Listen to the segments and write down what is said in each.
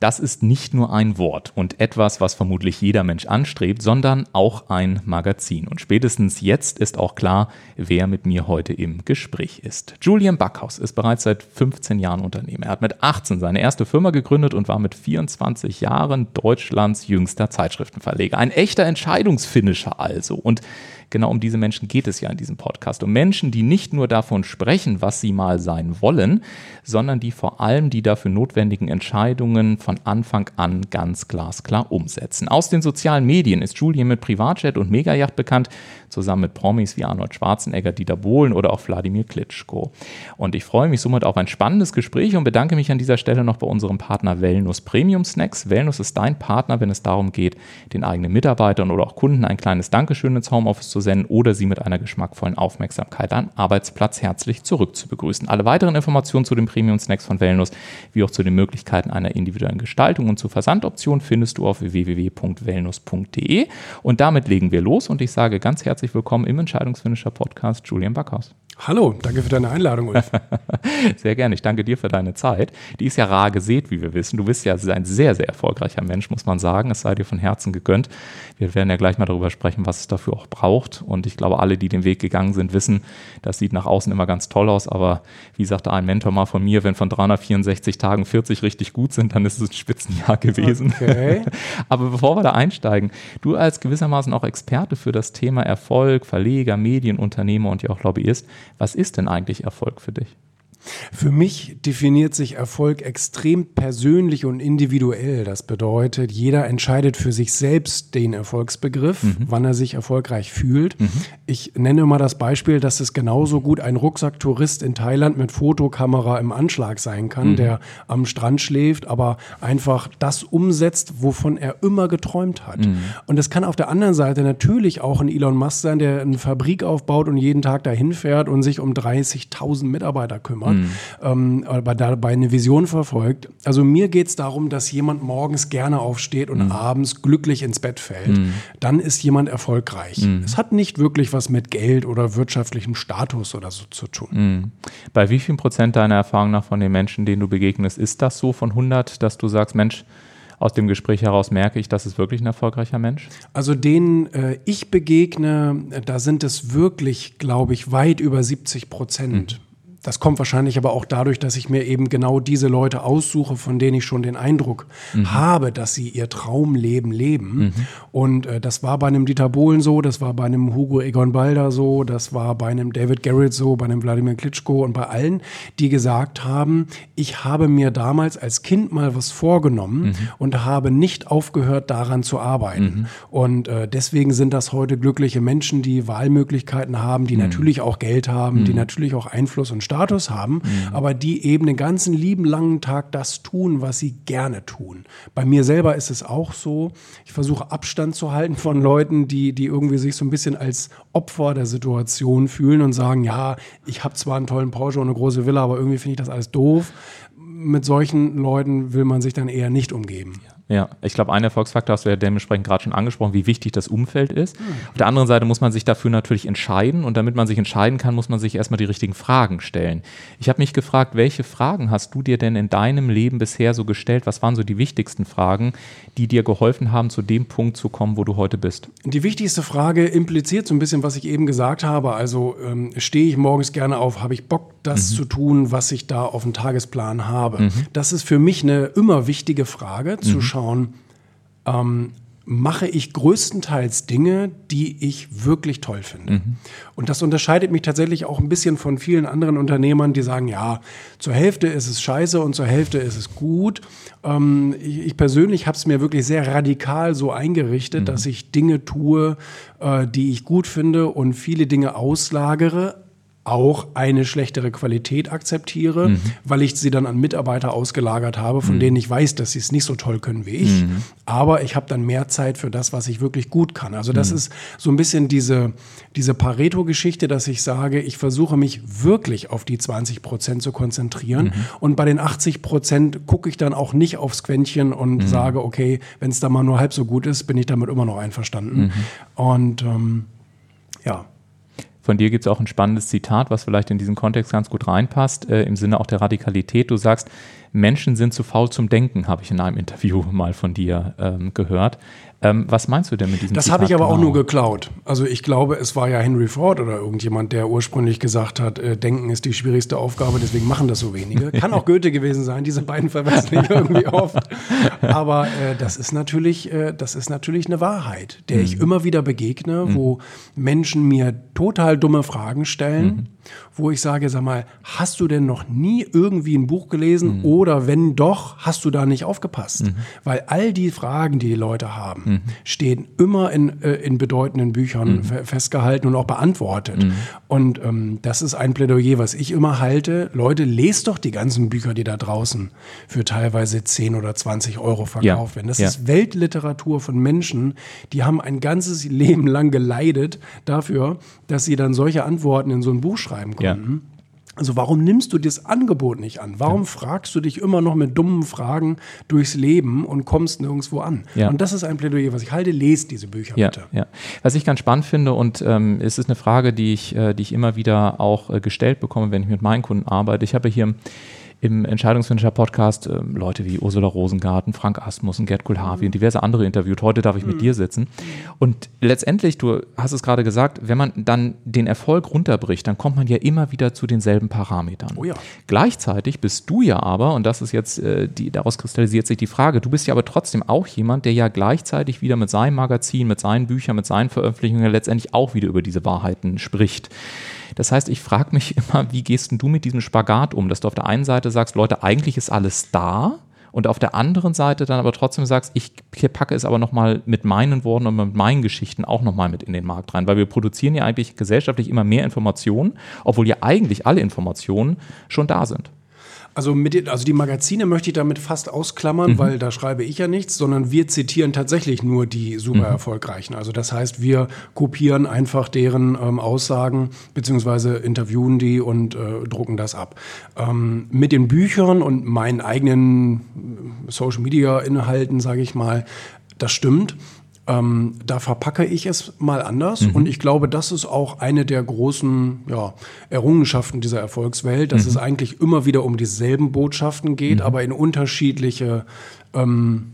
Das ist nicht nur ein Wort und etwas, was vermutlich jeder Mensch anstrebt, sondern auch ein Magazin. Und spätestens jetzt ist auch klar, wer mit mir heute im Gespräch ist. Julian Backhaus ist bereits seit 15 Jahren Unternehmer. Er hat mit 18 seine erste Firma gegründet und war mit 24 Jahren Deutschlands jüngster Zeitschriftenverleger. Ein echter Entscheidungsfinisher also. Und genau um diese Menschen geht es ja in diesem Podcast. Um Menschen, die nicht nur davon sprechen, was sie mal sein wollen, sondern die vor allem die dafür notwendigen Entscheidungen von Anfang an ganz glasklar umsetzen. Aus den sozialen Medien ist Julian mit Privatjet und Megayacht bekannt, zusammen mit Promis wie Arnold Schwarzenegger, Dieter Bohlen oder auch Wladimir Klitschko. Und ich freue mich somit auf ein spannendes Gespräch und bedanke mich an dieser Stelle noch bei unserem Partner Wellnus Premium Snacks. Wellnus ist dein Partner, wenn es darum geht, den eigenen Mitarbeitern oder auch Kunden ein kleines Dankeschön ins Homeoffice zu senden oder sie mit einer geschmackvollen Aufmerksamkeit am Arbeitsplatz herzlich zurück zu begrüßen. Alle weiteren Informationen zu den Premium Snacks von Wellnus, wie auch zu den Möglichkeiten einer individuellen Gestaltung und zu Versandoptionen findest du auf www.wellnus.de. Und damit legen wir los und ich sage ganz herzlich herzlich willkommen im Entscheidungsfinisher Podcast, Julian Backhaus. Hallo, danke für deine Einladung, Ulf. sehr gerne, ich danke dir für deine Zeit. Die ist ja rar gesät, wie wir wissen. Du bist ja ein sehr, sehr erfolgreicher Mensch, muss man sagen. Es sei dir von Herzen gegönnt. Wir werden ja gleich mal darüber sprechen, was es dafür auch braucht. Und ich glaube, alle, die den Weg gegangen sind, wissen, das sieht nach außen immer ganz toll aus. Aber wie sagte ein Mentor mal von mir, wenn von 364 Tagen 40 richtig gut sind, dann ist es ein Spitzenjahr gewesen. Okay. aber bevor wir da einsteigen, du als gewissermaßen auch Experte für das Thema Erfolg, Verleger, Medienunternehmer und ja auch Lobbyist, was ist denn eigentlich Erfolg für dich? Für mich definiert sich Erfolg extrem persönlich und individuell. Das bedeutet, jeder entscheidet für sich selbst den Erfolgsbegriff, mhm. wann er sich erfolgreich fühlt. Mhm. Ich nenne immer das Beispiel, dass es genauso gut ein Rucksacktourist in Thailand mit Fotokamera im Anschlag sein kann, mhm. der am Strand schläft, aber einfach das umsetzt, wovon er immer geträumt hat. Mhm. Und es kann auf der anderen Seite natürlich auch ein Elon Musk sein, der eine Fabrik aufbaut und jeden Tag dahin fährt und sich um 30.000 Mitarbeiter kümmert mhm. ähm, aber dabei eine Vision verfolgt. Also mir geht es darum, dass jemand morgens gerne aufsteht und mhm. abends glücklich ins Bett fällt. Mhm. Dann ist jemand erfolgreich. Mhm. Es hat nicht wirklich was mit Geld oder wirtschaftlichem Status oder so zu tun. Mhm. Bei wie viel Prozent deiner Erfahrung nach von den Menschen, denen du begegnest, ist das so von 100, dass du sagst, Mensch, aus dem Gespräch heraus merke ich, das ist wirklich ein erfolgreicher Mensch? Also denen äh, ich begegne, da sind es wirklich, glaube ich, weit über 70 Prozent. Mhm. Das kommt wahrscheinlich aber auch dadurch, dass ich mir eben genau diese Leute aussuche, von denen ich schon den Eindruck mhm. habe, dass sie ihr Traumleben leben. Mhm. Und äh, das war bei einem Dieter Bohlen so, das war bei einem Hugo Egon Balder so, das war bei einem David Garrett so, bei einem Wladimir Klitschko und bei allen, die gesagt haben, ich habe mir damals als Kind mal was vorgenommen mhm. und habe nicht aufgehört, daran zu arbeiten. Mhm. Und äh, deswegen sind das heute glückliche Menschen, die Wahlmöglichkeiten haben, die mhm. natürlich auch Geld haben, die mhm. natürlich auch Einfluss und Status haben, mhm. aber die eben den ganzen lieben langen Tag das tun, was sie gerne tun. Bei mir selber ist es auch so. Ich versuche Abstand zu halten von Leuten, die, die irgendwie sich so ein bisschen als Opfer der Situation fühlen und sagen, ja, ich habe zwar einen tollen Porsche und eine große Villa, aber irgendwie finde ich das alles doof. Mit solchen Leuten will man sich dann eher nicht umgeben. Ja. Ja, ich glaube, ein Erfolgsfaktor hast du ja dementsprechend gerade schon angesprochen, wie wichtig das Umfeld ist. Mhm. Auf der anderen Seite muss man sich dafür natürlich entscheiden und damit man sich entscheiden kann, muss man sich erstmal die richtigen Fragen stellen. Ich habe mich gefragt, welche Fragen hast du dir denn in deinem Leben bisher so gestellt? Was waren so die wichtigsten Fragen, die dir geholfen haben, zu dem Punkt zu kommen, wo du heute bist? Die wichtigste Frage impliziert so ein bisschen, was ich eben gesagt habe. Also ähm, stehe ich morgens gerne auf, habe ich Bock, das mhm. zu tun, was ich da auf dem Tagesplan habe? Mhm. Das ist für mich eine immer wichtige Frage, zu schauen, schauen, ähm, mache ich größtenteils Dinge, die ich wirklich toll finde. Mhm. Und das unterscheidet mich tatsächlich auch ein bisschen von vielen anderen Unternehmern, die sagen, ja, zur Hälfte ist es scheiße und zur Hälfte ist es gut. Ähm, ich, ich, persönlich habe es mir wirklich sehr radikal so eingerichtet, mhm. dass ich Dinge tue, äh, die ich gut finde und viele Dinge auslagere, auch eine schlechtere Qualität akzeptiere, mhm. weil ich sie dann an Mitarbeiter ausgelagert habe, von mhm. denen ich weiß, dass sie es nicht so toll können wie ich. Mhm. Aber ich habe dann mehr Zeit für das, was ich wirklich gut kann. Also das mhm. ist so ein bisschen diese, diese Pareto-Geschichte, dass ich sage, ich versuche mich wirklich auf die 20 Prozent zu konzentrieren. Mhm. Und bei den 80 Prozent gucke ich dann auch nicht aufs Quäntchen und mhm. sage, okay, wenn es da mal nur halb so gut ist, bin ich damit immer noch einverstanden. Und ähm, ja. Von dir gibt es auch ein spannendes Zitat, was vielleicht in diesen Kontext ganz gut reinpasst, äh, im Sinne auch der Radikalität. Du sagst, Menschen sind zu faul zum Denken, habe ich in einem Interview mal von dir ähm, gehört. Ähm, was meinst du denn mit diesem Das habe ich aber genau? auch nur geklaut. Also ich glaube, es war ja Henry Ford oder irgendjemand, der ursprünglich gesagt hat, äh, Denken ist die schwierigste Aufgabe, deswegen machen das so wenige. Kann auch Goethe gewesen sein, diese beiden verwechseln ich irgendwie oft. Aber äh, das ist natürlich, äh, das ist natürlich eine Wahrheit, der mhm. ich immer wieder begegne, mhm. wo Menschen mir total dumme Fragen stellen. Mhm wo ich sage, sag mal, hast du denn noch nie irgendwie ein Buch gelesen mhm. oder wenn doch, hast du da nicht aufgepasst? Mhm. Weil all die Fragen, die die Leute haben, mhm. stehen immer in, äh, in bedeutenden Büchern mhm. festgehalten und auch beantwortet. Mhm. Und ähm, das ist ein Plädoyer, was ich immer halte. Leute, lest doch die ganzen Bücher, die da draußen für teilweise 10 oder 20 Euro verkauft ja. werden. Das ja. ist Weltliteratur von Menschen, die haben ein ganzes Leben lang geleidet dafür, dass sie dann solche Antworten in so ein Buch schreiben konnten. Ja. Also warum nimmst du das Angebot nicht an? Warum ja. fragst du dich immer noch mit dummen Fragen durchs Leben und kommst nirgendwo an? Ja. Und das ist ein Plädoyer, was ich halte. Lest diese Bücher ja, bitte. Was ich ganz spannend finde und ähm, es ist eine Frage, die ich, äh, die ich immer wieder auch äh, gestellt bekomme, wenn ich mit meinen Kunden arbeite. Ich habe hier im Entscheidungsfinisher-Podcast äh, Leute wie Ursula Rosengarten, Frank Asmussen, Gerd Kulhavi und diverse andere interviewt. Heute darf ich mit mhm. dir sitzen. Und letztendlich, du hast es gerade gesagt, wenn man dann den Erfolg runterbricht, dann kommt man ja immer wieder zu denselben Parametern. Oh ja. Gleichzeitig bist du ja aber, und das ist jetzt, äh, die, daraus kristallisiert sich die Frage, du bist ja aber trotzdem auch jemand, der ja gleichzeitig wieder mit seinem Magazin, mit seinen Büchern, mit seinen Veröffentlichungen letztendlich auch wieder über diese Wahrheiten spricht. Das heißt, ich frage mich immer, wie gehst du mit diesem Spagat um, dass du auf der einen Seite sagst, Leute, eigentlich ist alles da, und auf der anderen Seite dann aber trotzdem sagst, ich packe es aber nochmal mit meinen Worten und mit meinen Geschichten auch nochmal mit in den Markt rein, weil wir produzieren ja eigentlich gesellschaftlich immer mehr Informationen, obwohl ja eigentlich alle Informationen schon da sind. Also, mit, also die Magazine möchte ich damit fast ausklammern, mhm. weil da schreibe ich ja nichts, sondern wir zitieren tatsächlich nur die super mhm. erfolgreichen. Also das heißt, wir kopieren einfach deren ähm, Aussagen beziehungsweise interviewen die und äh, drucken das ab. Ähm, mit den Büchern und meinen eigenen äh, Social-Media-Inhalten, sage ich mal, das stimmt. Ähm, da verpacke ich es mal anders mhm. und ich glaube, das ist auch eine der großen ja, Errungenschaften dieser Erfolgswelt, dass mhm. es eigentlich immer wieder um dieselben Botschaften geht, mhm. aber in unterschiedliche ähm,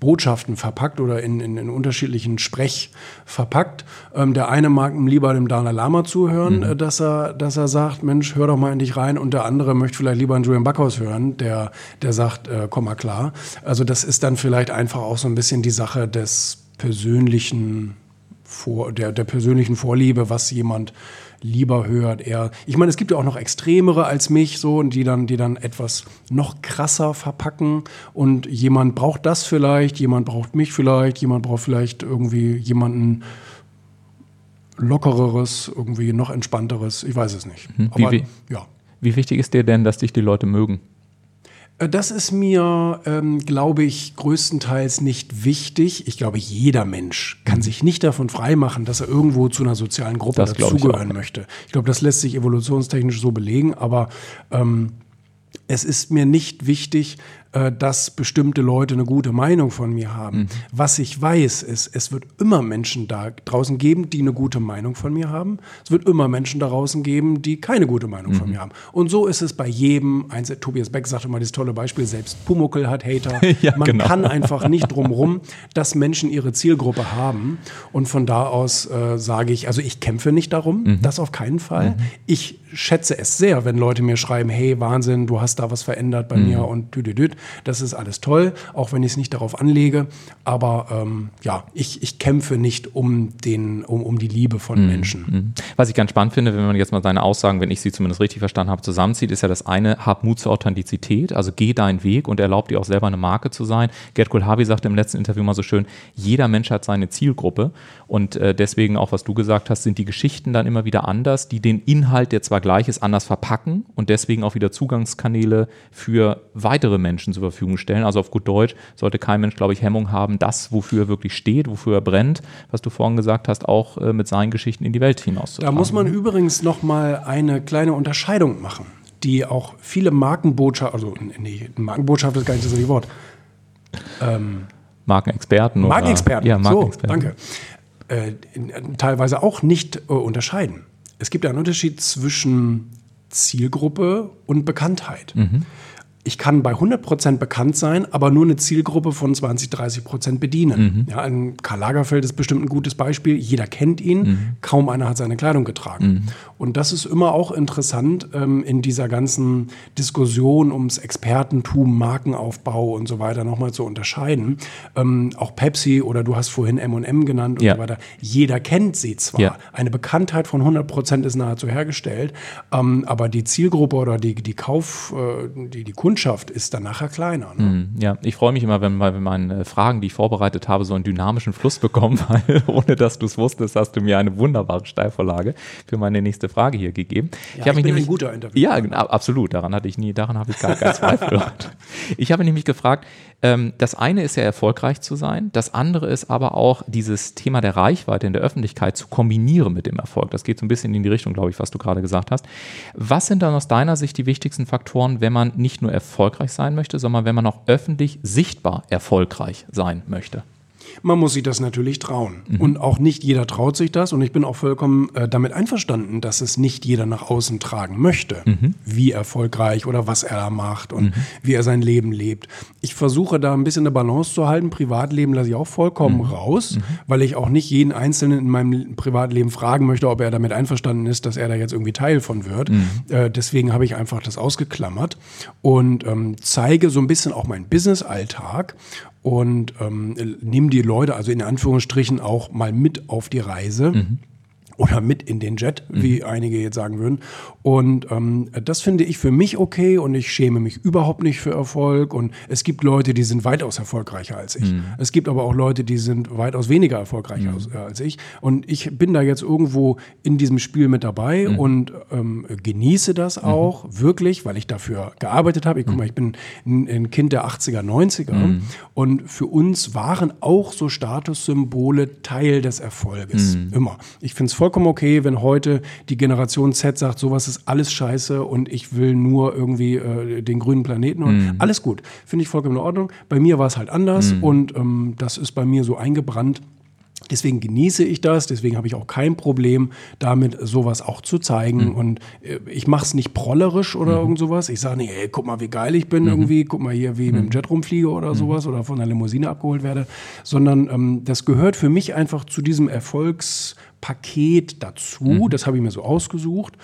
Botschaften verpackt oder in, in, in unterschiedlichen Sprech verpackt. Ähm, der eine mag lieber dem Dalai Lama zuhören, mhm. äh, dass, er, dass er sagt, Mensch, hör doch mal in dich rein. Und der andere möchte vielleicht lieber einen Julian Backhaus hören, der, der sagt, äh, komm mal klar. Also das ist dann vielleicht einfach auch so ein bisschen die Sache des persönlichen vor, der, der persönlichen Vorliebe, was jemand lieber hört. Er, ich meine, es gibt ja auch noch Extremere als mich, so, und die dann, die dann etwas noch krasser verpacken. Und jemand braucht das vielleicht, jemand braucht mich vielleicht, jemand braucht vielleicht irgendwie jemanden lockereres, irgendwie noch entspannteres. Ich weiß es nicht. Mhm. Aber, wie, ja. wie wichtig ist dir denn, dass dich die Leute mögen? Äh, das ist mir, ähm, glaube ich, größtenteils nicht wichtig. Ich glaube, jeder Mensch kann sich nicht davon freimachen, dass er irgendwo zu einer sozialen Gruppe das dazugehören möchte. Ich glaube, das lässt sich evolutionstechnisch so belegen, aber ähm, es ist mir nicht wichtig, äh, dass bestimmte Leute eine gute Meinung von mir haben. Mhm. Was ich weiß, ist, es wird immer Menschen da draußen geben, die eine gute Meinung von mir haben. Es wird immer Menschen da draußen geben, die keine gute Meinung mhm. von mir haben. Und so ist es bei jedem. Eins, Tobias Beck sagt immer dieses tolle Beispiel, selbst Pumuckel hat Hater. ja, Man genau. kann einfach nicht drumrum, dass Menschen ihre Zielgruppe haben. Und von da aus äh, sage ich, also ich kämpfe nicht darum, mhm. das auf keinen Fall. Mhm. Ich schätze es sehr, wenn Leute mir schreiben, hey, Wahnsinn, du hast da was verändert bei mhm. mir und düdüdüd. Gibt. Das ist alles toll, auch wenn ich es nicht darauf anlege. Aber ähm, ja, ich, ich kämpfe nicht um, den, um, um die Liebe von mhm. Menschen. Mhm. Was ich ganz spannend finde, wenn man jetzt mal seine Aussagen, wenn ich sie zumindest richtig verstanden habe, zusammenzieht, ist ja das eine, hab Mut zur Authentizität, also geh deinen Weg und erlaub dir auch selber eine Marke zu sein. Gerd Kohlhabi sagte im letzten Interview mal so schön, jeder Mensch hat seine Zielgruppe und äh, deswegen auch, was du gesagt hast, sind die Geschichten dann immer wieder anders, die den Inhalt, der zwar gleich ist, anders verpacken und deswegen auch wieder Zugangskanäle für weitere Menschen zur Verfügung stellen. Also auf gut Deutsch sollte kein Mensch, glaube ich, Hemmung haben, das, wofür er wirklich steht, wofür er brennt, was du vorhin gesagt hast, auch äh, mit seinen Geschichten in die Welt hinauszutragen. Da muss man übrigens noch mal eine kleine Unterscheidung machen, die auch viele Markenbotschafter, also nee, Markenbotschaft ist gar nicht das richtige Wort. Ähm, Markenexperten. Markenexperten, ja, Markenexperten. So, danke. Äh, teilweise auch nicht äh, unterscheiden. Es gibt einen Unterschied zwischen Zielgruppe und Bekanntheit. Mhm ich kann bei 100% bekannt sein, aber nur eine Zielgruppe von 20, 30% bedienen. Mhm. Ja, ein Karl Lagerfeld ist bestimmt ein gutes Beispiel. Jeder kennt ihn, mhm. kaum einer hat seine Kleidung getragen. Mhm. Und das ist immer auch interessant ähm, in dieser ganzen Diskussion ums Expertentum, Markenaufbau und so weiter nochmal zu unterscheiden. Ähm, auch Pepsi oder du hast vorhin M&M genannt und ja. so weiter. Jeder kennt sie zwar. Ja. Eine Bekanntheit von 100% ist nahezu hergestellt, ähm, aber die Zielgruppe oder die, die Kauf, äh, die, die Kunden Kundschaft ist dann nachher kleiner. Ne? Mm, ja, ich freue mich immer, wenn, wenn meine Fragen, die ich vorbereitet habe, so einen dynamischen Fluss bekommen, weil ohne dass du es wusstest, hast du mir eine wunderbare Steilvorlage für meine nächste Frage hier gegeben. Ja, ich, ich bin nämlich, ein guter Interview. Ja, absolut. Daran hatte ich nie, daran habe ich gar keinen Zweifel. ich habe nämlich gefragt, ähm, das eine ist ja erfolgreich zu sein, das andere ist aber auch dieses Thema der Reichweite in der Öffentlichkeit zu kombinieren mit dem Erfolg. Das geht so ein bisschen in die Richtung, glaube ich, was du gerade gesagt hast. Was sind dann aus deiner Sicht die wichtigsten Faktoren, wenn man nicht nur erfolgreich sein möchte, sondern wenn man auch öffentlich sichtbar erfolgreich sein möchte? Man muss sich das natürlich trauen. Mhm. Und auch nicht jeder traut sich das. Und ich bin auch vollkommen äh, damit einverstanden, dass es nicht jeder nach außen tragen möchte, mhm. wie erfolgreich oder was er da macht und mhm. wie er sein Leben lebt. Ich versuche da ein bisschen eine Balance zu halten. Privatleben lasse ich auch vollkommen mhm. raus, mhm. weil ich auch nicht jeden Einzelnen in meinem Privatleben fragen möchte, ob er damit einverstanden ist, dass er da jetzt irgendwie Teil von wird. Mhm. Äh, deswegen habe ich einfach das ausgeklammert und ähm, zeige so ein bisschen auch meinen Business-Alltag und ähm, nimm die Leute, also in Anführungsstrichen, auch mal mit auf die Reise. Mhm oder mit in den Jet, wie mhm. einige jetzt sagen würden. Und ähm, das finde ich für mich okay und ich schäme mich überhaupt nicht für Erfolg. Und es gibt Leute, die sind weitaus erfolgreicher als ich. Mhm. Es gibt aber auch Leute, die sind weitaus weniger erfolgreich mhm. als, äh, als, ich. Und ich bin da jetzt irgendwo in diesem Spiel mit dabei mhm. und ähm, genieße das mhm. auch wirklich, weil ich dafür gearbeitet habe. Ich, guck mal, ich bin ein, ein Kind der 80er, 90er und für uns waren auch so Statussymbole Teil des Erfolges. Immer. Ich finde es voll vollkommen okay, wenn heute die Generation Z sagt, sowas ist alles scheiße und ich will nur irgendwie äh, den grünen Planeten und mm. alles gut. Finde ich vollkommen in Ordnung. Bei mir war es halt anders mm. und ähm, das ist bei mir so eingebrannt. Deswegen genieße ich das, deswegen habe ich auch kein Problem damit, sowas auch zu zeigen. Mhm. Und äh, ich mache es nicht prollerisch oder mhm. irgend sowas. Ich sage nicht, ey, guck mal, wie geil ich bin mhm. irgendwie, guck mal hier, wie ich mit dem mhm. Jet rumfliege oder mhm. sowas oder von einer Limousine abgeholt werde. Sondern ähm, das gehört für mich einfach zu diesem Erfolgspaket dazu. Mhm. Das habe ich mir so ausgesucht.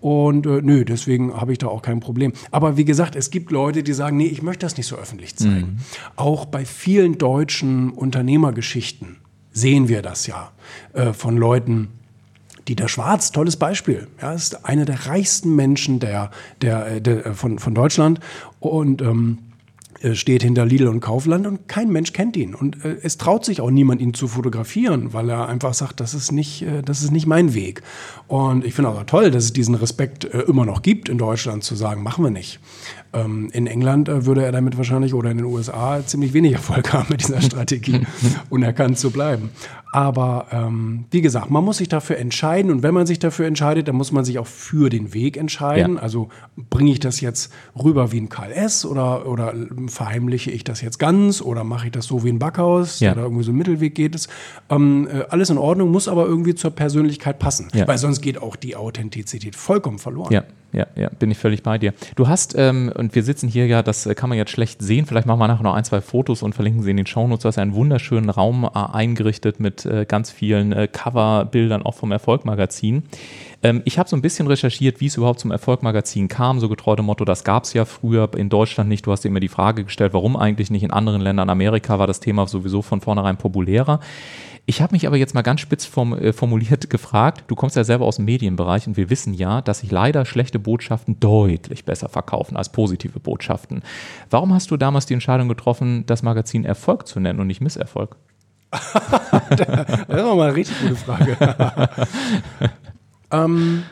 Und äh, nö, deswegen habe ich da auch kein Problem. Aber wie gesagt, es gibt Leute, die sagen, nee, ich möchte das nicht so öffentlich zeigen. Auch bei vielen deutschen Unternehmergeschichten sehen wir das ja äh, von Leuten, Dieter Schwarz, tolles Beispiel. Ja, ist einer der reichsten Menschen der, der, äh, der äh, von, von Deutschland und ähm, äh, steht hinter Lidl und Kaufland und kein Mensch kennt ihn. Und äh, es traut sich auch niemand, ihn zu fotografieren, weil er einfach sagt, das ist nicht, äh, das ist nicht mein Weg. Und ich finde auch toll, dass es diesen Respekt äh, immer noch gibt in Deutschland, zu sagen, machen wir nicht. Ähm, in England äh, würde er damit wahrscheinlich oder in den USA ziemlich wenig Erfolg haben mit dieser Strategie, unerkannt zu bleiben. Aber ähm, wie gesagt, man muss sich dafür entscheiden und wenn man sich dafür entscheidet, dann muss man sich auch für den Weg entscheiden. Ja. Also bringe ich das jetzt rüber wie ein KLS oder, oder verheimliche ich das jetzt ganz oder mache ich das so wie ein Backhaus ja. oder irgendwie so ein Mittelweg geht es. Ähm, äh, alles in Ordnung, muss aber irgendwie zur Persönlichkeit passen, ja. weil sonst geht auch die Authentizität vollkommen verloren. Ja. Ja, ja, bin ich völlig bei dir. Du hast, ähm, und wir sitzen hier ja, das kann man jetzt schlecht sehen, vielleicht machen wir nachher noch ein, zwei Fotos und verlinken sie in den Shownotes. Du hast einen wunderschönen Raum äh, eingerichtet mit äh, ganz vielen äh, Coverbildern auch vom Erfolgmagazin. Ähm, ich habe so ein bisschen recherchiert, wie es überhaupt zum Erfolgmagazin kam, so getreu dem Motto, das gab es ja früher in Deutschland nicht. Du hast immer die Frage gestellt, warum eigentlich nicht in anderen Ländern. Amerika war das Thema sowieso von vornherein populärer. Ich habe mich aber jetzt mal ganz spitz form, äh, formuliert gefragt, du kommst ja selber aus dem Medienbereich und wir wissen ja, dass sich leider schlechte Botschaften deutlich besser verkaufen als positive Botschaften. Warum hast du damals die Entscheidung getroffen, das Magazin Erfolg zu nennen und nicht Misserfolg? das ist mal eine richtig gute Frage. ähm,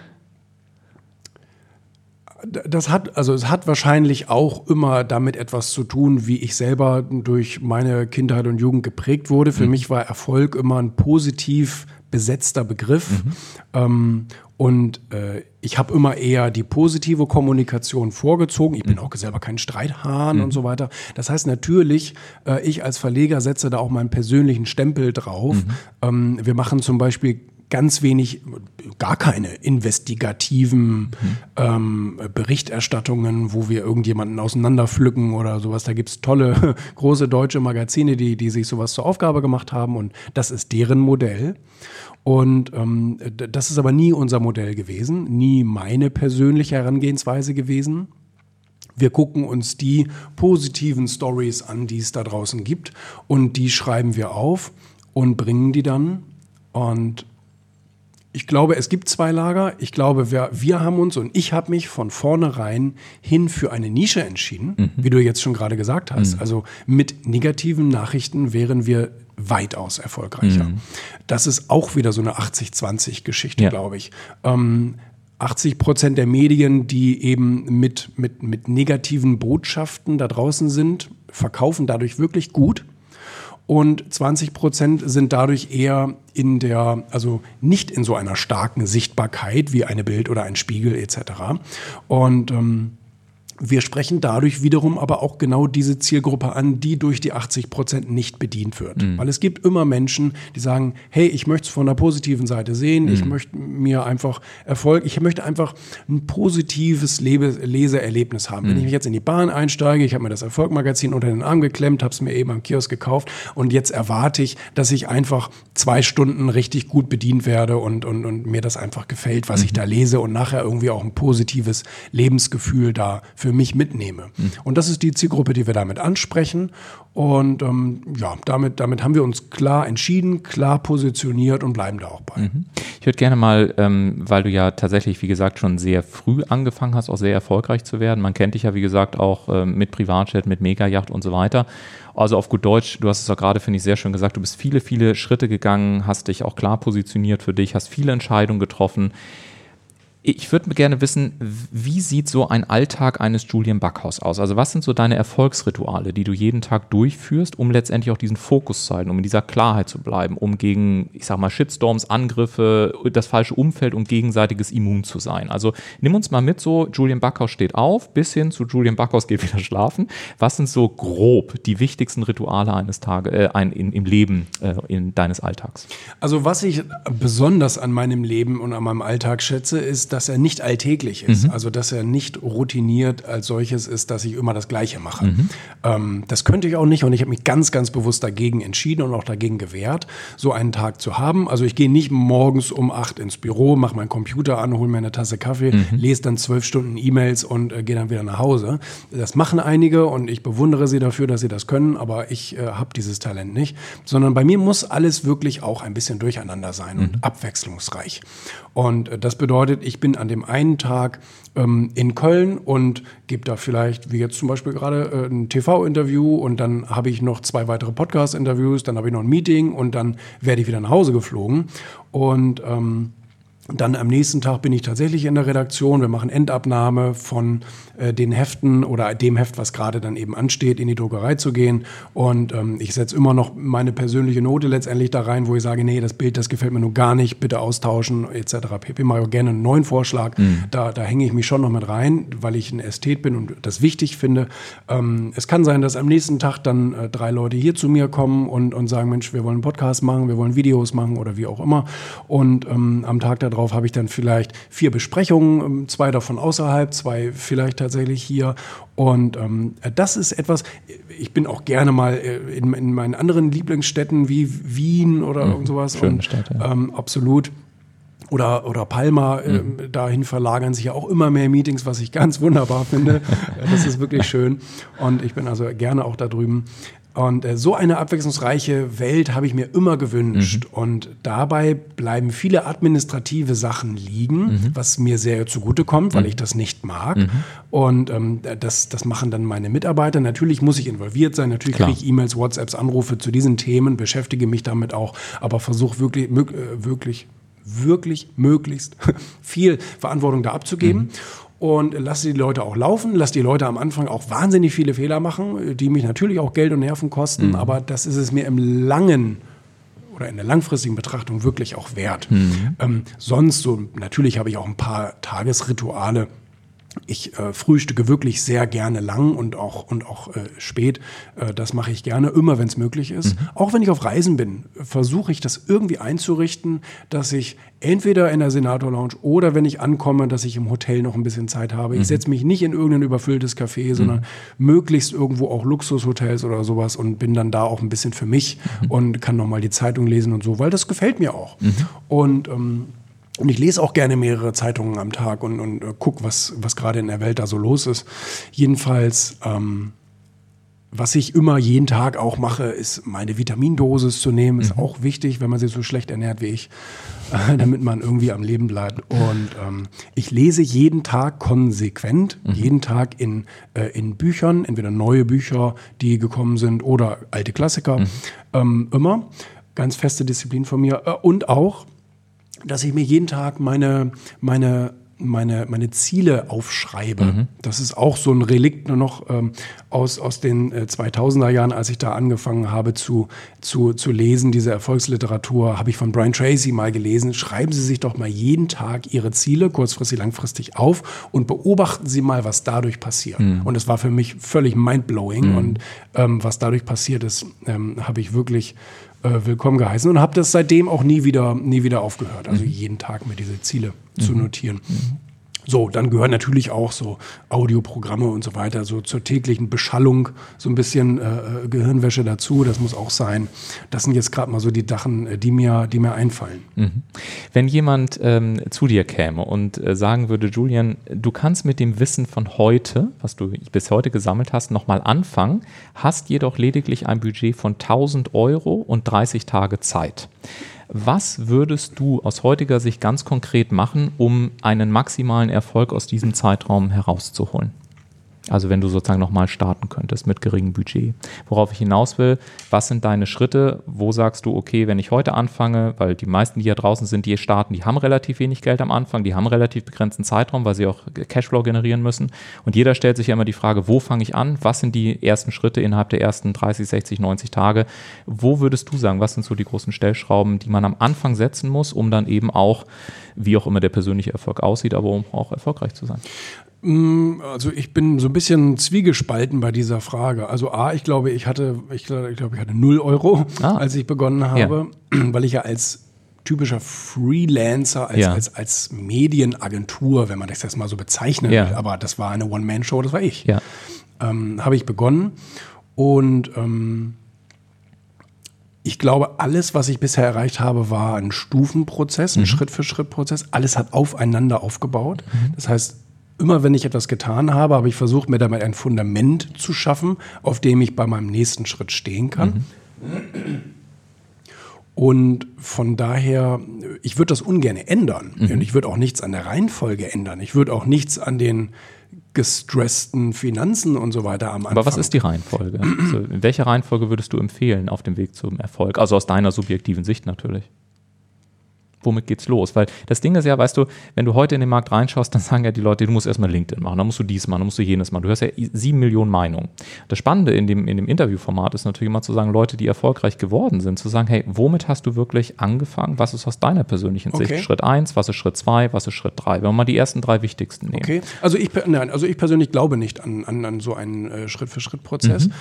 das hat, also es hat wahrscheinlich auch immer damit etwas zu tun, wie ich selber durch meine Kindheit und Jugend geprägt wurde. Für mhm. mich war Erfolg immer ein positiv besetzter Begriff. Mhm. Ähm, und äh, ich habe immer eher die positive Kommunikation vorgezogen. Ich bin mhm. auch selber kein Streithahn mhm. und so weiter. Das heißt natürlich, äh, ich als Verleger setze da auch meinen persönlichen Stempel drauf. Mhm. Ähm, wir machen zum Beispiel ganz wenig, gar keine investigativen mhm. ähm, Berichterstattungen, wo wir irgendjemanden auseinanderpflücken oder sowas. Da gibt es tolle, große deutsche Magazine, die, die sich sowas zur Aufgabe gemacht haben und das ist deren Modell. Und ähm, das ist aber nie unser Modell gewesen, nie meine persönliche Herangehensweise gewesen. Wir gucken uns die positiven Stories an, die es da draußen gibt und die schreiben wir auf und bringen die dann. Und ich glaube, es gibt zwei Lager. Ich glaube, wir, wir haben uns und ich habe mich von vornherein hin für eine Nische entschieden, mhm. wie du jetzt schon gerade gesagt hast. Mhm. Also mit negativen Nachrichten wären wir weitaus erfolgreicher. Mhm. Das ist auch wieder so eine 80-20-Geschichte, ja. glaube ich. Ähm, 80 Prozent der Medien, die eben mit, mit, mit negativen Botschaften da draußen sind, verkaufen dadurch wirklich gut und 20 Prozent sind dadurch eher in der, also nicht in so einer starken Sichtbarkeit wie eine Bild oder ein Spiegel etc. Und ähm, wir sprechen dadurch wiederum aber auch genau diese Zielgruppe an, die durch die 80 Prozent nicht bedient wird. Mhm. Weil es gibt immer Menschen, die sagen, hey, ich möchte es von der positiven Seite sehen, mhm. ich möchte mir einfach Erfolg, ich möchte einfach ein positives Lebe Leseerlebnis haben. Mhm. Wenn ich mich jetzt in die Bahn einsteige, ich habe mir das Erfolgmagazin unter den Arm geklemmt, habe es mir eben am Kiosk gekauft und jetzt erwarte ich, dass ich einfach zwei Stunden richtig gut bedient werde und, und, und mir das einfach gefällt, was ich mhm. da lese und nachher irgendwie auch ein positives Lebensgefühl da für für mich mitnehme. Mhm. Und das ist die Zielgruppe, die wir damit ansprechen. Und ähm, ja, damit, damit haben wir uns klar entschieden, klar positioniert und bleiben da auch bei. Mhm. Ich würde gerne mal, ähm, weil du ja tatsächlich, wie gesagt, schon sehr früh angefangen hast, auch sehr erfolgreich zu werden. Man kennt dich ja, wie gesagt, auch ähm, mit Privatjet, mit Megayacht und so weiter. Also auf gut Deutsch, du hast es auch gerade, finde ich, sehr schön gesagt, du bist viele, viele Schritte gegangen, hast dich auch klar positioniert für dich, hast viele Entscheidungen getroffen. Ich würde gerne wissen, wie sieht so ein Alltag eines Julian Backhaus aus? Also was sind so deine Erfolgsrituale, die du jeden Tag durchführst, um letztendlich auch diesen Fokus zu halten, um in dieser Klarheit zu bleiben, um gegen, ich sag mal, Shitstorms, Angriffe, das falsche Umfeld und gegenseitiges Immun zu sein? Also nimm uns mal mit so, Julian Backhaus steht auf, bis hin zu Julian Backhaus geht wieder schlafen. Was sind so grob die wichtigsten Rituale eines Tages, äh, ein, in, im Leben äh, in deines Alltags? Also was ich besonders an meinem Leben und an meinem Alltag schätze, ist, dass er nicht alltäglich ist. Mhm. Also, dass er nicht routiniert als solches ist, dass ich immer das Gleiche mache. Mhm. Ähm, das könnte ich auch nicht und ich habe mich ganz, ganz bewusst dagegen entschieden und auch dagegen gewehrt, so einen Tag zu haben. Also, ich gehe nicht morgens um acht ins Büro, mache meinen Computer an, hole mir eine Tasse Kaffee, mhm. lese dann zwölf Stunden E-Mails und äh, gehe dann wieder nach Hause. Das machen einige und ich bewundere sie dafür, dass sie das können, aber ich äh, habe dieses Talent nicht. Sondern bei mir muss alles wirklich auch ein bisschen durcheinander sein und mhm. abwechslungsreich. Und äh, das bedeutet, ich bin an dem einen Tag ähm, in Köln und gebe da vielleicht, wie jetzt zum Beispiel gerade, äh, ein TV-Interview und dann habe ich noch zwei weitere Podcast-Interviews, dann habe ich noch ein Meeting und dann werde ich wieder nach Hause geflogen. Und ähm, dann am nächsten Tag bin ich tatsächlich in der Redaktion. Wir machen Endabnahme von äh, den Heften oder dem Heft, was gerade dann eben ansteht, in die Druckerei zu gehen. Und ähm, ich setze immer noch meine persönliche Note letztendlich da rein, wo ich sage, nee, das Bild, das gefällt mir nur gar nicht, bitte austauschen etc. pp. Mache ich gerne einen neuen Vorschlag. Mhm. Da, da hänge ich mich schon noch mit rein, weil ich ein Ästhet bin und das wichtig finde. Ähm, es kann sein, dass am nächsten Tag dann äh, drei Leute hier zu mir kommen und, und sagen, Mensch, wir wollen einen Podcast machen, wir wollen Videos machen oder wie auch immer. Und ähm, am Tag darauf drauf habe ich dann vielleicht vier Besprechungen, ähm, zwei davon außerhalb, zwei vielleicht tatsächlich hier. Und ähm, das ist etwas, ich bin auch gerne mal äh, in, in meinen anderen Lieblingsstädten wie Wien oder mhm, irgend sowas. Schöne und, Stadt, ja. ähm, absolut oder, oder Palma, äh, mhm. dahin verlagern sich ja auch immer mehr Meetings, was ich ganz wunderbar finde. das ist wirklich schön. Und ich bin also gerne auch da drüben. Und äh, so eine abwechslungsreiche Welt habe ich mir immer gewünscht. Mhm. Und dabei bleiben viele administrative Sachen liegen, mhm. was mir sehr zugutekommt, weil mhm. ich das nicht mag. Mhm. Und ähm, das, das machen dann meine Mitarbeiter. Natürlich muss ich involviert sein. Natürlich kriege ich E-Mails, WhatsApps, Anrufe zu diesen Themen, beschäftige mich damit auch, aber versuche wirklich, äh, wirklich wirklich möglichst viel Verantwortung da abzugeben. Mhm. Und lasse die Leute auch laufen, lasse die Leute am Anfang auch wahnsinnig viele Fehler machen, die mich natürlich auch Geld und Nerven kosten, mhm. aber das ist es mir im langen oder in der langfristigen Betrachtung wirklich auch wert. Mhm. Ähm, sonst so, natürlich habe ich auch ein paar Tagesrituale, ich äh, frühstücke wirklich sehr gerne lang und auch, und auch äh, spät. Äh, das mache ich gerne, immer wenn es möglich ist. Mhm. Auch wenn ich auf Reisen bin, versuche ich das irgendwie einzurichten, dass ich entweder in der Senator Lounge oder wenn ich ankomme, dass ich im Hotel noch ein bisschen Zeit habe. Mhm. Ich setze mich nicht in irgendein überfülltes Café, sondern mhm. möglichst irgendwo auch Luxushotels oder sowas und bin dann da auch ein bisschen für mich mhm. und kann nochmal die Zeitung lesen und so, weil das gefällt mir auch. Mhm. Und ähm, und ich lese auch gerne mehrere Zeitungen am Tag und, und äh, gucke, was, was gerade in der Welt da so los ist. Jedenfalls, ähm, was ich immer jeden Tag auch mache, ist meine Vitamindosis zu nehmen. Ist mhm. auch wichtig, wenn man sich so schlecht ernährt wie ich, äh, damit man irgendwie am Leben bleibt. Und ähm, ich lese jeden Tag konsequent, mhm. jeden Tag in, äh, in Büchern, entweder neue Bücher, die gekommen sind oder alte Klassiker. Mhm. Ähm, immer. Ganz feste Disziplin von mir. Äh, und auch dass ich mir jeden Tag meine, meine, meine, meine Ziele aufschreibe. Mhm. Das ist auch so ein Relikt nur noch ähm, aus, aus den äh, 2000er Jahren, als ich da angefangen habe zu, zu, zu lesen, diese Erfolgsliteratur, habe ich von Brian Tracy mal gelesen. Schreiben Sie sich doch mal jeden Tag Ihre Ziele, kurzfristig, langfristig auf und beobachten Sie mal, was dadurch passiert. Mhm. Und es war für mich völlig mindblowing. Mhm. Und ähm, was dadurch passiert ist, ähm, habe ich wirklich äh, willkommen geheißen und habe das seitdem auch nie wieder, nie wieder aufgehört. Also mhm. jeden Tag mir diese Ziele mhm. zu notieren. Mhm. So, dann gehören natürlich auch so Audioprogramme und so weiter, so zur täglichen Beschallung so ein bisschen äh, äh Gehirnwäsche dazu. Das muss auch sein. Das sind jetzt gerade mal so die Sachen, äh, die mir, die mir einfallen. Mhm. Wenn jemand ähm, zu dir käme und äh, sagen würde, Julian, du kannst mit dem Wissen von heute, was du bis heute gesammelt hast, nochmal anfangen, hast jedoch lediglich ein Budget von 1000 Euro und 30 Tage Zeit. Was würdest du aus heutiger Sicht ganz konkret machen, um einen maximalen Erfolg aus diesem Zeitraum herauszuholen? Also wenn du sozusagen nochmal starten könntest mit geringem Budget. Worauf ich hinaus will, was sind deine Schritte? Wo sagst du, okay, wenn ich heute anfange, weil die meisten, die hier draußen sind, die starten, die haben relativ wenig Geld am Anfang, die haben relativ begrenzten Zeitraum, weil sie auch Cashflow generieren müssen. Und jeder stellt sich ja immer die Frage, wo fange ich an? Was sind die ersten Schritte innerhalb der ersten 30, 60, 90 Tage? Wo würdest du sagen, was sind so die großen Stellschrauben, die man am Anfang setzen muss, um dann eben auch, wie auch immer der persönliche Erfolg aussieht, aber um auch erfolgreich zu sein? Mm, also ich bin so ein bisschen zwiegespalten bei dieser Frage. Also A, ich glaube, ich hatte, ich glaube, ich hatte null Euro, ah. als ich begonnen habe, ja. weil ich ja als typischer Freelancer, als, ja. als, als Medienagentur, wenn man das jetzt mal so bezeichnen ja. will, aber das war eine One-Man-Show, das war ich, ähm, habe ich begonnen und ähm, ich glaube, alles, was ich bisher erreicht habe, war ein Stufenprozess, ein mhm. Schritt-für-Schritt-Prozess. Alles hat aufeinander aufgebaut. Mhm. Das heißt, immer wenn ich etwas getan habe, habe ich versucht, mir damit ein Fundament zu schaffen, auf dem ich bei meinem nächsten Schritt stehen kann. Mhm. Und von daher, ich würde das ungern ändern. Mhm. Und ich würde auch nichts an der Reihenfolge ändern. Ich würde auch nichts an den gestressten Finanzen und so weiter am Anfang. Aber was ist die Reihenfolge? also in welcher Reihenfolge würdest du empfehlen auf dem Weg zum Erfolg? Also aus deiner subjektiven Sicht natürlich womit geht's los? Weil das Ding ist ja, weißt du, wenn du heute in den Markt reinschaust, dann sagen ja die Leute, du musst erstmal LinkedIn machen, dann musst du dies machen, dann musst du jenes machen. Du hast ja sieben Millionen Meinungen. Das Spannende in dem, in dem Interviewformat ist natürlich immer zu sagen, Leute, die erfolgreich geworden sind, zu sagen, hey, womit hast du wirklich angefangen? Was ist aus deiner persönlichen Sicht okay. Schritt eins? Was ist Schritt zwei? Was ist Schritt drei? Wenn wir mal die ersten drei wichtigsten nehmen. Okay, also ich, nein, also ich persönlich glaube nicht an, an, an so einen äh, Schritt-für-Schritt-Prozess. Mhm.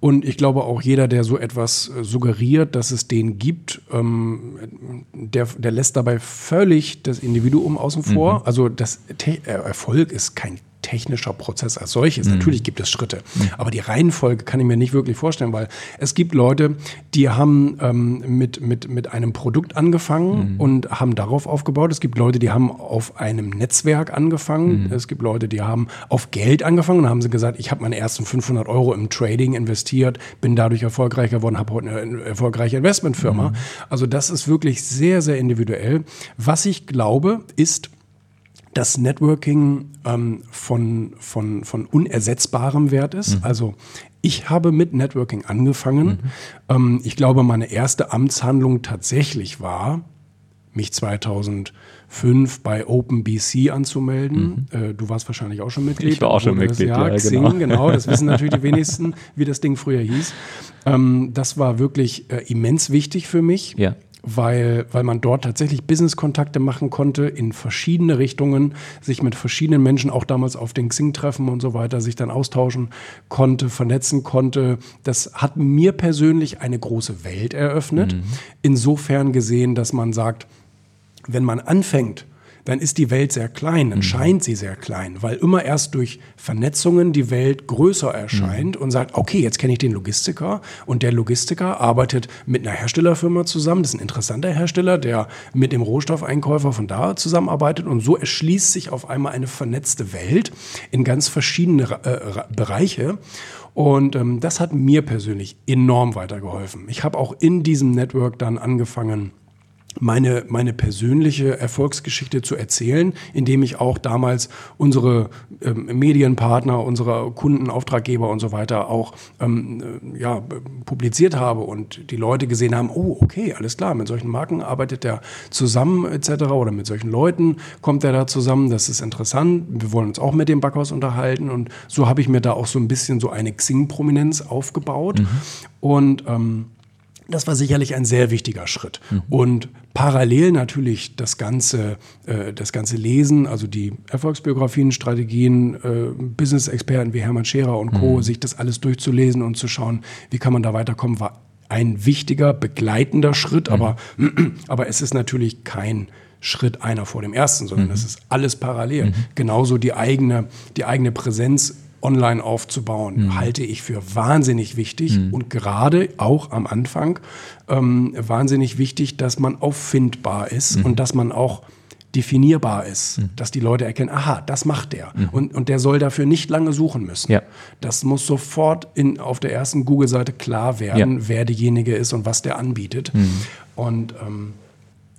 Und ich glaube auch jeder, der so etwas äh, suggeriert, dass es den gibt, ähm, der, der lässt dabei völlig das Individuum außen vor. Mhm. Also das Te äh, Erfolg ist kein technischer Prozess als solches. Mhm. Natürlich gibt es Schritte, mhm. aber die Reihenfolge kann ich mir nicht wirklich vorstellen, weil es gibt Leute, die haben ähm, mit, mit, mit einem Produkt angefangen mhm. und haben darauf aufgebaut. Es gibt Leute, die haben auf einem Netzwerk angefangen. Mhm. Es gibt Leute, die haben auf Geld angefangen und haben sie gesagt, ich habe meine ersten 500 Euro im Trading investiert, bin dadurch erfolgreich geworden, habe heute eine erfolgreiche Investmentfirma. Mhm. Also das ist wirklich sehr, sehr individuell. Was ich glaube, ist, dass Networking ähm, von, von, von unersetzbarem Wert ist. Mhm. Also ich habe mit Networking angefangen. Mhm. Ähm, ich glaube, meine erste Amtshandlung tatsächlich war, mich 2005 bei OpenBC anzumelden. Mhm. Äh, du warst wahrscheinlich auch schon Mitglied. Ich war auch schon Mitglied, ja, ja Xing, genau. genau. Das wissen natürlich die wenigsten, wie das Ding früher hieß. Ähm, das war wirklich äh, immens wichtig für mich. Ja weil, weil man dort tatsächlich Business-Kontakte machen konnte in verschiedene Richtungen, sich mit verschiedenen Menschen auch damals auf den Xing-Treffen und so weiter sich dann austauschen konnte, vernetzen konnte. Das hat mir persönlich eine große Welt eröffnet. Mhm. Insofern gesehen, dass man sagt, wenn man anfängt, dann ist die Welt sehr klein, dann mhm. scheint sie sehr klein, weil immer erst durch Vernetzungen die Welt größer erscheint mhm. und sagt, okay, jetzt kenne ich den Logistiker und der Logistiker arbeitet mit einer Herstellerfirma zusammen, das ist ein interessanter Hersteller, der mit dem Rohstoffeinkäufer von da zusammenarbeitet und so erschließt sich auf einmal eine vernetzte Welt in ganz verschiedene äh, Bereiche. Und ähm, das hat mir persönlich enorm weitergeholfen. Ich habe auch in diesem Network dann angefangen, meine, meine persönliche Erfolgsgeschichte zu erzählen, indem ich auch damals unsere ähm, Medienpartner, unsere Kunden, Auftraggeber und so weiter auch ähm, äh, ja, publiziert habe und die Leute gesehen haben, oh, okay, alles klar, mit solchen Marken arbeitet er zusammen etc. oder mit solchen Leuten kommt er da zusammen, das ist interessant, wir wollen uns auch mit dem Backhaus unterhalten und so habe ich mir da auch so ein bisschen so eine Xing-Prominenz aufgebaut mhm. und ähm, das war sicherlich ein sehr wichtiger Schritt. Mhm. Und parallel natürlich das ganze, äh, das ganze Lesen, also die Erfolgsbiografien, Strategien, äh, Business-Experten wie Hermann Scherer und Co., mhm. sich das alles durchzulesen und zu schauen, wie kann man da weiterkommen, war ein wichtiger, begleitender Schritt. Mhm. Aber, aber es ist natürlich kein Schritt einer vor dem ersten, sondern mhm. es ist alles parallel. Mhm. Genauso die eigene, die eigene Präsenz online aufzubauen, mhm. halte ich für wahnsinnig wichtig mhm. und gerade auch am Anfang ähm, wahnsinnig wichtig, dass man auffindbar ist mhm. und dass man auch definierbar ist, mhm. dass die Leute erkennen, aha, das macht der. Mhm. Und, und der soll dafür nicht lange suchen müssen. Ja. Das muss sofort in, auf der ersten Google-Seite klar werden, ja. wer derjenige ist und was der anbietet. Mhm. Und ähm,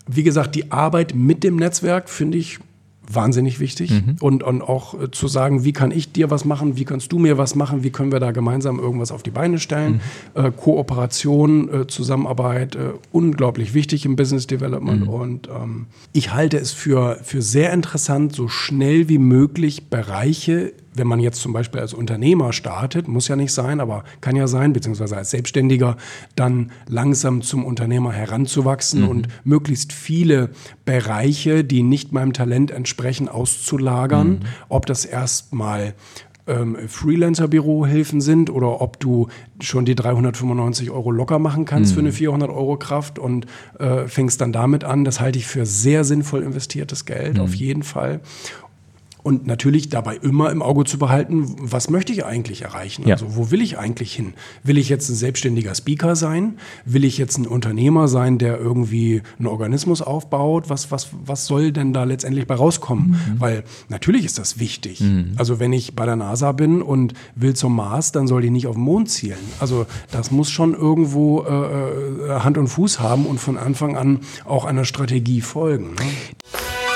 wie gesagt, die Arbeit mit dem Netzwerk finde ich wahnsinnig wichtig. Mhm. Und, und auch äh, zu sagen, wie kann ich dir was machen, wie kannst du mir was machen, wie können wir da gemeinsam irgendwas auf die Beine stellen. Mhm. Äh, Kooperation, äh, Zusammenarbeit, äh, unglaublich wichtig im Business Development. Mhm. Und ähm, ich halte es für, für sehr interessant, so schnell wie möglich Bereiche wenn man jetzt zum Beispiel als Unternehmer startet, muss ja nicht sein, aber kann ja sein, beziehungsweise als Selbstständiger, dann langsam zum Unternehmer heranzuwachsen mhm. und möglichst viele Bereiche, die nicht meinem Talent entsprechen, auszulagern. Mhm. Ob das erstmal ähm, Freelancer-Bürohilfen sind oder ob du schon die 395 Euro locker machen kannst mhm. für eine 400 Euro Kraft und äh, fängst dann damit an. Das halte ich für sehr sinnvoll investiertes Geld, mhm. auf jeden Fall. Und natürlich dabei immer im Auge zu behalten, was möchte ich eigentlich erreichen? Ja. Also wo will ich eigentlich hin? Will ich jetzt ein selbstständiger Speaker sein? Will ich jetzt ein Unternehmer sein, der irgendwie einen Organismus aufbaut? Was, was, was soll denn da letztendlich bei rauskommen? Mhm. Weil natürlich ist das wichtig. Mhm. Also wenn ich bei der NASA bin und will zum Mars, dann soll die nicht auf den Mond zielen. Also das muss schon irgendwo äh, äh Hand und Fuß haben und von Anfang an auch einer Strategie folgen. Ne?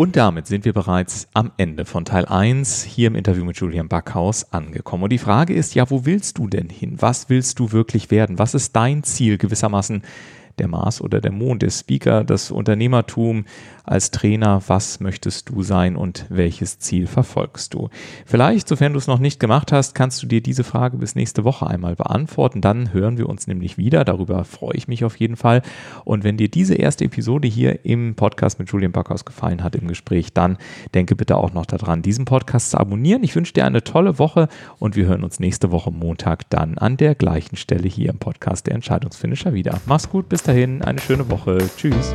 Und damit sind wir bereits am Ende von Teil 1 hier im Interview mit Julian Backhaus angekommen. Und die Frage ist ja, wo willst du denn hin? Was willst du wirklich werden? Was ist dein Ziel gewissermaßen der Mars oder der Mond, der Speaker, das Unternehmertum als Trainer, was möchtest du sein und welches Ziel verfolgst du? Vielleicht, sofern du es noch nicht gemacht hast, kannst du dir diese Frage bis nächste Woche einmal beantworten. Dann hören wir uns nämlich wieder. Darüber freue ich mich auf jeden Fall. Und wenn dir diese erste Episode hier im Podcast mit Julian Backhaus gefallen hat im Gespräch, dann denke bitte auch noch daran, diesen Podcast zu abonnieren. Ich wünsche dir eine tolle Woche und wir hören uns nächste Woche Montag dann an der gleichen Stelle hier im Podcast der Entscheidungsfinisher wieder. Mach's gut, bis dahin, eine schöne Woche. Tschüss.